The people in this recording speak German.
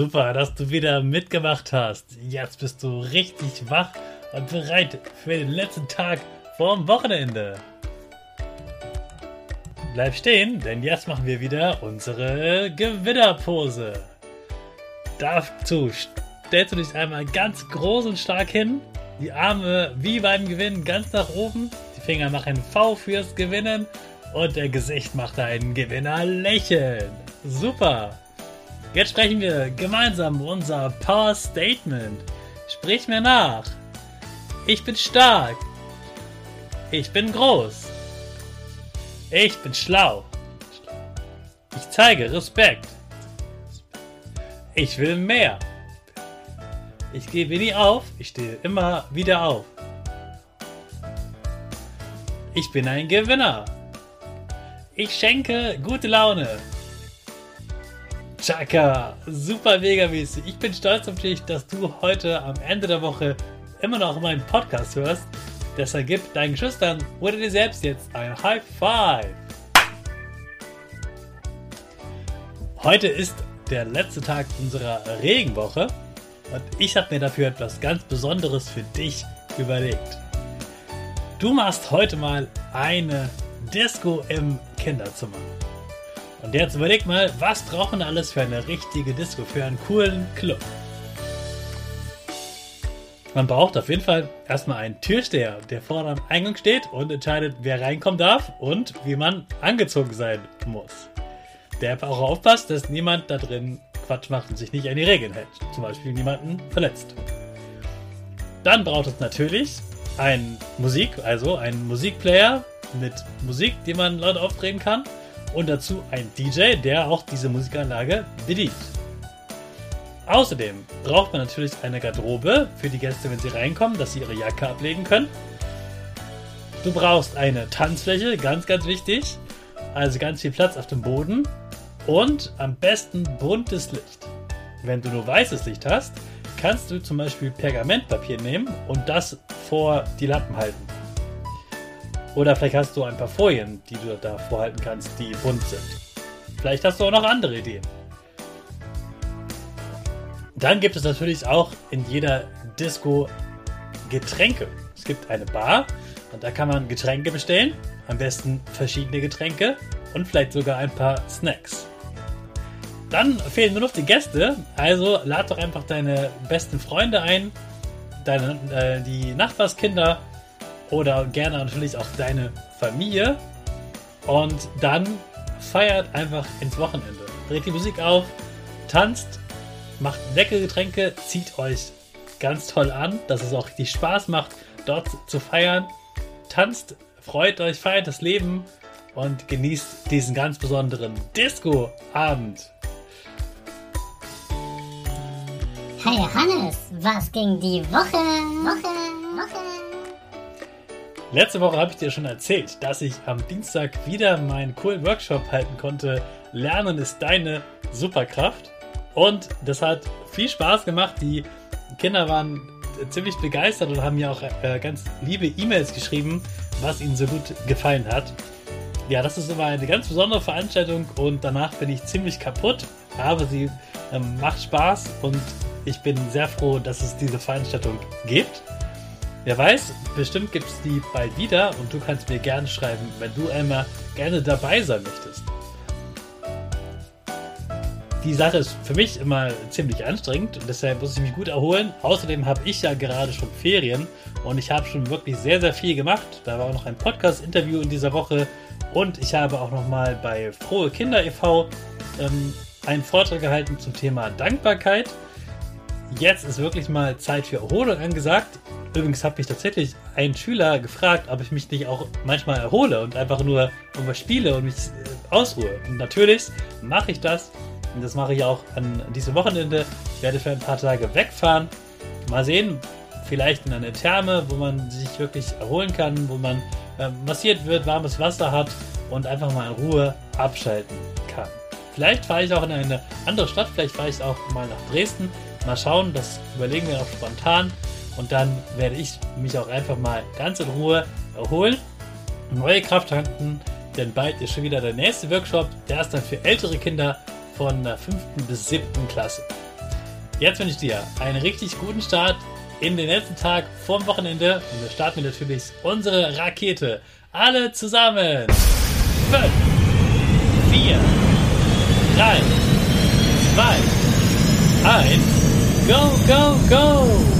Super, dass du wieder mitgemacht hast. Jetzt bist du richtig wach und bereit für den letzten Tag vorm Wochenende. Bleib stehen, denn jetzt machen wir wieder unsere Gewinnerpose. Dazu stellst du dich einmal ganz groß und stark hin, die Arme wie beim Gewinnen ganz nach oben, die Finger machen V fürs Gewinnen und der Gesicht macht ein Gewinnerlächeln. Super! Jetzt sprechen wir gemeinsam unser Power Statement. Sprich mir nach. Ich bin stark. Ich bin groß. Ich bin schlau. Ich zeige Respekt. Ich will mehr. Ich gebe nie auf. Ich stehe immer wieder auf. Ich bin ein Gewinner. Ich schenke gute Laune. Chaka, super mega mäßig. Ich bin stolz auf dich, dass du heute am Ende der Woche immer noch meinen Podcast hörst. Deshalb gib deinen Geschwistern oder dir selbst jetzt ein High Five. Heute ist der letzte Tag unserer Regenwoche und ich habe mir dafür etwas ganz Besonderes für dich überlegt. Du machst heute mal eine Disco im Kinderzimmer. Und jetzt überleg mal, was brauchen wir alles für eine richtige Disco, für einen coolen Club? Man braucht auf jeden Fall erstmal einen Türsteher, der vorne am Eingang steht und entscheidet, wer reinkommen darf und wie man angezogen sein muss. Der auch aufpasst, dass niemand da drin Quatsch macht und sich nicht an die Regeln hält. Zum Beispiel niemanden verletzt. Dann braucht es natürlich ein Musik, also einen Musikplayer mit Musik, die man laut aufdrehen kann und dazu ein DJ, der auch diese Musikanlage bedient. Außerdem braucht man natürlich eine Garderobe für die Gäste, wenn sie reinkommen, dass sie ihre Jacke ablegen können. Du brauchst eine Tanzfläche, ganz, ganz wichtig. Also ganz viel Platz auf dem Boden und am besten buntes Licht. Wenn du nur weißes Licht hast, kannst du zum Beispiel Pergamentpapier nehmen und das vor die Lampen halten. Oder vielleicht hast du ein paar Folien, die du da vorhalten kannst, die bunt sind. Vielleicht hast du auch noch andere Ideen. Dann gibt es natürlich auch in jeder Disco Getränke. Es gibt eine Bar und da kann man Getränke bestellen. Am besten verschiedene Getränke und vielleicht sogar ein paar Snacks. Dann fehlen nur noch die Gäste, also lad doch einfach deine besten Freunde ein, deine, äh, die Nachbarskinder oder gerne natürlich auch deine Familie. Und dann feiert einfach ins Wochenende. Dreht die Musik auf, tanzt, macht leckere Getränke, zieht euch ganz toll an, dass es auch richtig Spaß macht, dort zu feiern. Tanzt, freut euch, feiert das Leben und genießt diesen ganz besonderen Disco-Abend. Hey Hannes, was ging die Woche? Woche, Woche. Letzte Woche habe ich dir schon erzählt, dass ich am Dienstag wieder meinen coolen Workshop halten konnte. Lernen ist deine Superkraft. Und das hat viel Spaß gemacht. Die Kinder waren ziemlich begeistert und haben mir auch äh, ganz liebe E-Mails geschrieben, was ihnen so gut gefallen hat. ja, das ist immer eine ganz besondere Veranstaltung und danach bin ich ziemlich kaputt, aber sie ähm, macht Spaß und ich bin sehr froh, dass es diese Veranstaltung gibt. Wer weiß, bestimmt gibt es die bald wieder und du kannst mir gerne schreiben, wenn du einmal gerne dabei sein möchtest. Die Sache ist für mich immer ziemlich anstrengend und deshalb muss ich mich gut erholen. Außerdem habe ich ja gerade schon Ferien und ich habe schon wirklich sehr, sehr viel gemacht. Da war auch noch ein Podcast-Interview in dieser Woche und ich habe auch noch mal bei Frohe Kinder e.V. Ähm, einen Vortrag gehalten zum Thema Dankbarkeit. Jetzt ist wirklich mal Zeit für Erholung angesagt. Übrigens hat mich tatsächlich ein Schüler gefragt, ob ich mich nicht auch manchmal erhole und einfach nur irgendwas spiele und mich äh, ausruhe. Und natürlich mache ich das. Und das mache ich auch an diesem Wochenende. Ich werde für ein paar Tage wegfahren. Mal sehen, vielleicht in eine Therme, wo man sich wirklich erholen kann, wo man äh, massiert wird, warmes Wasser hat und einfach mal in Ruhe abschalten kann. Vielleicht fahre ich auch in eine andere Stadt, vielleicht fahre ich auch mal nach Dresden. Mal schauen, das überlegen wir noch spontan. Und dann werde ich mich auch einfach mal ganz in Ruhe erholen, neue Kraft tanken, denn bald ist schon wieder der nächste Workshop. Der ist dann für ältere Kinder von der 5. bis 7. Klasse. Jetzt wünsche ich dir einen richtig guten Start in den letzten Tag vorm Wochenende. Und wir starten natürlich unsere Rakete. Alle zusammen. 5, 4, 3, 2, 1, go, go, go!